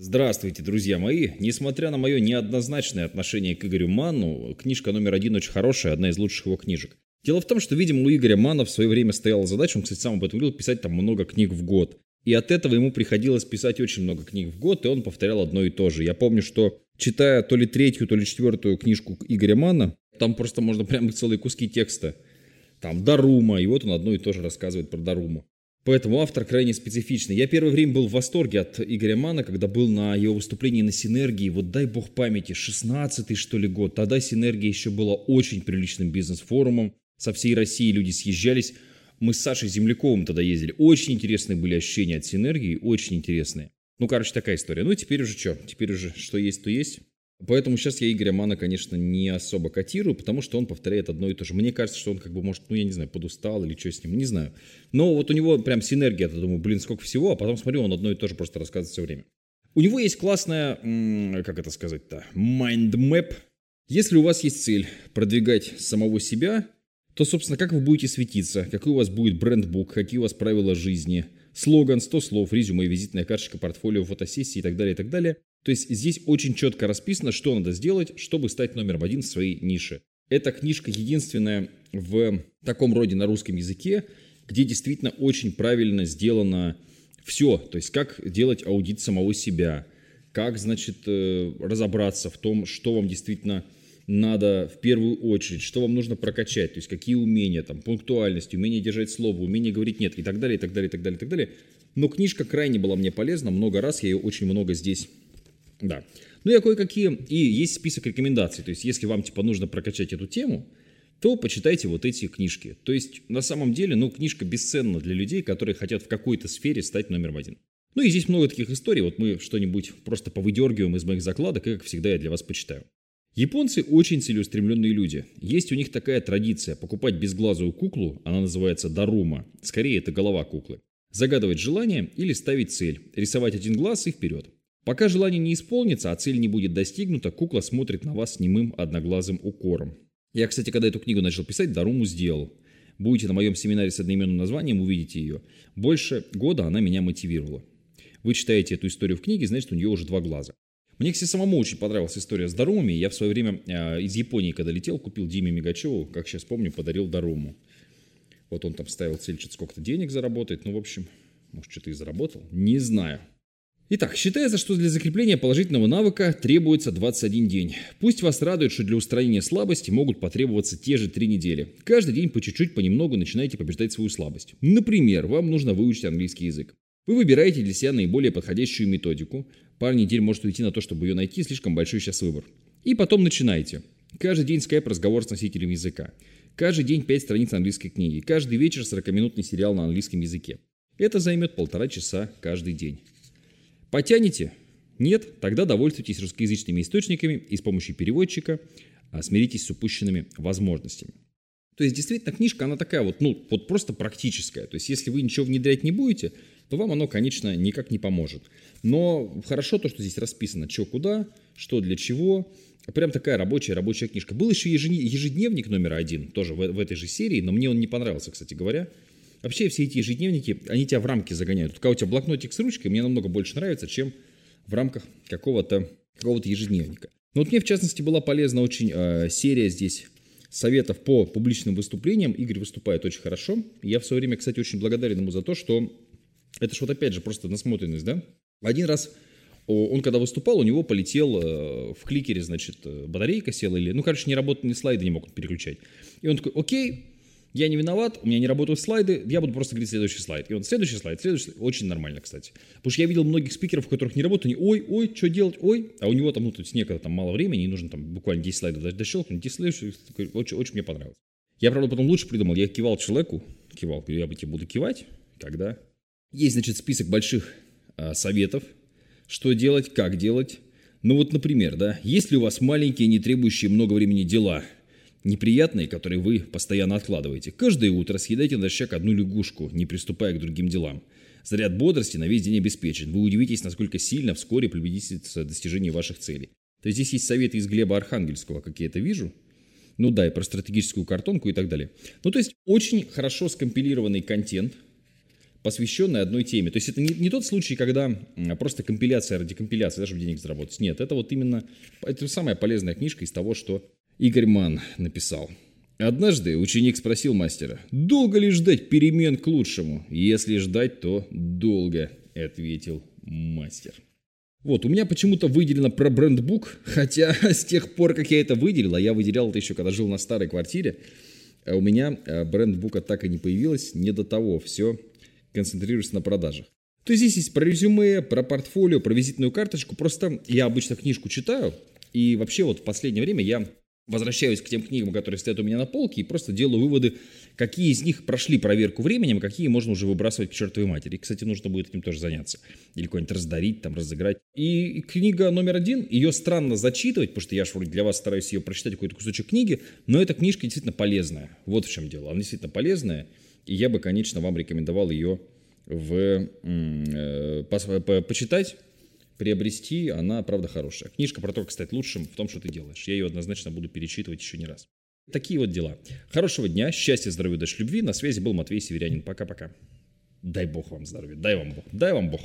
Здравствуйте, друзья мои! Несмотря на мое неоднозначное отношение к Игорю Манну, книжка номер один очень хорошая, одна из лучших его книжек. Дело в том, что, видимо, у Игоря Манна в свое время стояла задача, он, кстати, сам об этом говорил, писать там много книг в год. И от этого ему приходилось писать очень много книг в год, и он повторял одно и то же. Я помню, что читая то ли третью, то ли четвертую книжку Игоря Манна, там просто можно прямо целые куски текста. Там Дарума, и вот он одно и то же рассказывает про Даруму. Поэтому автор крайне специфичный. Я первое время был в восторге от Игоря Мана, когда был на его выступлении на Синергии. Вот дай бог памяти, 16-й что ли год. Тогда Синергия еще была очень приличным бизнес-форумом. Со всей России люди съезжались. Мы с Сашей Земляковым тогда ездили. Очень интересные были ощущения от Синергии, очень интересные. Ну, короче, такая история. Ну, теперь уже что? Теперь уже что есть, то есть. Поэтому сейчас я Игоря Мана, конечно, не особо котирую, потому что он повторяет одно и то же. Мне кажется, что он как бы, может, ну, я не знаю, подустал или что с ним, не знаю. Но вот у него прям синергия, я думаю, блин, сколько всего, а потом смотрю, он одно и то же просто рассказывает все время. У него есть классная, как это сказать-то, mind map. Если у вас есть цель продвигать самого себя, то, собственно, как вы будете светиться, какой у вас будет брендбук, какие у вас правила жизни, слоган, 100 слов, резюме, визитная карточка, портфолио, фотосессии и так далее, и так далее – то есть здесь очень четко расписано, что надо сделать, чтобы стать номером один в своей нише. Эта книжка единственная в таком роде на русском языке, где действительно очень правильно сделано все. То есть как делать аудит самого себя, как, значит, э, разобраться в том, что вам действительно надо в первую очередь, что вам нужно прокачать, то есть какие умения, там, пунктуальность, умение держать слово, умение говорить нет и так далее, и так далее, и так далее, и так далее. Но книжка крайне была мне полезна, много раз я ее очень много здесь да. Ну и кое-какие, и есть список рекомендаций. То есть, если вам типа нужно прокачать эту тему, то почитайте вот эти книжки. То есть, на самом деле, ну, книжка бесценна для людей, которые хотят в какой-то сфере стать номером один. Ну и здесь много таких историй. Вот мы что-нибудь просто повыдергиваем из моих закладок, и, как всегда, я для вас почитаю. Японцы очень целеустремленные люди. Есть у них такая традиция покупать безглазую куклу, она называется дарума, скорее это голова куклы. Загадывать желание или ставить цель, рисовать один глаз и вперед. Пока желание не исполнится, а цель не будет достигнута, кукла смотрит на вас немым одноглазым укором. Я, кстати, когда эту книгу начал писать, Даруму сделал. Будете на моем семинаре с одноименным названием, увидите ее. Больше года она меня мотивировала. Вы читаете эту историю в книге, значит, у нее уже два глаза. Мне, кстати, самому очень понравилась история с Дарумами. Я в свое время э, из Японии, когда летел, купил Диме Мигачеву, как сейчас помню, подарил Даруму. Вот он там ставил цель, что сколько-то денег заработать. Ну, в общем, может, что-то и заработал. Не знаю. Итак, считается, что для закрепления положительного навыка требуется 21 день. Пусть вас радует, что для устранения слабости могут потребоваться те же 3 недели. Каждый день по чуть-чуть, понемногу начинаете побеждать свою слабость. Например, вам нужно выучить английский язык. Вы выбираете для себя наиболее подходящую методику. Пару недель может уйти на то, чтобы ее найти, слишком большой сейчас выбор. И потом начинаете. Каждый день скайп разговор с носителем языка. Каждый день 5 страниц английской книги. Каждый вечер 40-минутный сериал на английском языке. Это займет полтора часа каждый день. Потянете? Нет? Тогда довольствуйтесь русскоязычными источниками и с помощью переводчика а, смиритесь с упущенными возможностями. То есть, действительно, книжка, она такая вот, ну, вот просто практическая. То есть, если вы ничего внедрять не будете, то вам оно, конечно, никак не поможет. Но хорошо то, что здесь расписано, что куда, что для чего. Прям такая рабочая, рабочая книжка. Был еще ежедневник номер один, тоже в, в этой же серии, но мне он не понравился, кстати говоря. Вообще все эти ежедневники, они тебя в рамки загоняют. Когда у тебя блокнотик с ручкой, мне намного больше нравится, чем в рамках какого-то какого ежедневника. Но вот мне, в частности, была полезна очень э, серия здесь советов по публичным выступлениям. Игорь выступает очень хорошо. Я в свое время, кстати, очень благодарен ему за то, что это же вот опять же просто насмотренность, да? Один раз он когда выступал, у него полетел э, в кликере, значит, батарейка села или, ну, короче, не работали, слайды не мог переключать. И он такой, окей, я не виноват, у меня не работают слайды, я буду просто говорить следующий слайд. И он следующий слайд, следующий слайд. Очень нормально, кстати. Потому что я видел многих спикеров, у которых не работают, они, ой, ой, что делать, ой. А у него там, ну, то есть некогда там мало времени, и нужно там буквально 10 слайдов дощелкнуть, 10 следующих, очень, очень мне понравилось. Я, правда, потом лучше придумал, я кивал человеку, кивал, я бы тебе буду кивать, когда... Есть, значит, список больших э, советов, что делать, как делать. Ну вот, например, да, если у вас маленькие, не требующие много времени дела – неприятные, которые вы постоянно откладываете. Каждое утро съедайте на шаг одну лягушку, не приступая к другим делам. Заряд бодрости на весь день обеспечен. Вы удивитесь, насколько сильно вскоре приблизится достижение ваших целей. То есть здесь есть советы из Глеба Архангельского, как я это вижу. Ну да, и про стратегическую картонку и так далее. Ну то есть очень хорошо скомпилированный контент, посвященная одной теме. То есть это не, не тот случай, когда просто компиляция ради компиляции, даже чтобы денег заработать. Нет, это вот именно, это самая полезная книжка из того, что Игорь Ман написал. Однажды ученик спросил мастера, долго ли ждать перемен к лучшему? Если ждать, то долго, ответил мастер. Вот, у меня почему-то выделено про брендбук, хотя с тех пор, как я это выделил, а я выделял это еще, когда жил на старой квартире, а у меня э, брендбука так и не появилось, не до того, все концентрируется на продажах. То есть здесь есть про резюме, про портфолио, про визитную карточку, просто я обычно книжку читаю, и вообще вот в последнее время я возвращаюсь к тем книгам, которые стоят у меня на полке, и просто делаю выводы, какие из них прошли проверку временем, какие можно уже выбрасывать к чертовой матери. И, кстати, нужно будет этим тоже заняться. Или какой-нибудь раздарить, там, разыграть. И книга номер один, ее странно зачитывать, потому что я же вроде для вас стараюсь ее прочитать, какой-то кусочек книги, но эта книжка действительно полезная. Вот в чем дело. Она действительно полезная, и я бы, конечно, вам рекомендовал ее в, э, по, по, почитать, приобрести, она, правда, хорошая. Книжка про то, как стать лучшим в том, что ты делаешь. Я ее однозначно буду перечитывать еще не раз. Такие вот дела. Хорошего дня, счастья, здоровья, удачи, любви. На связи был Матвей Северянин. Пока-пока. Дай бог вам здоровья, дай вам бог, дай вам бог.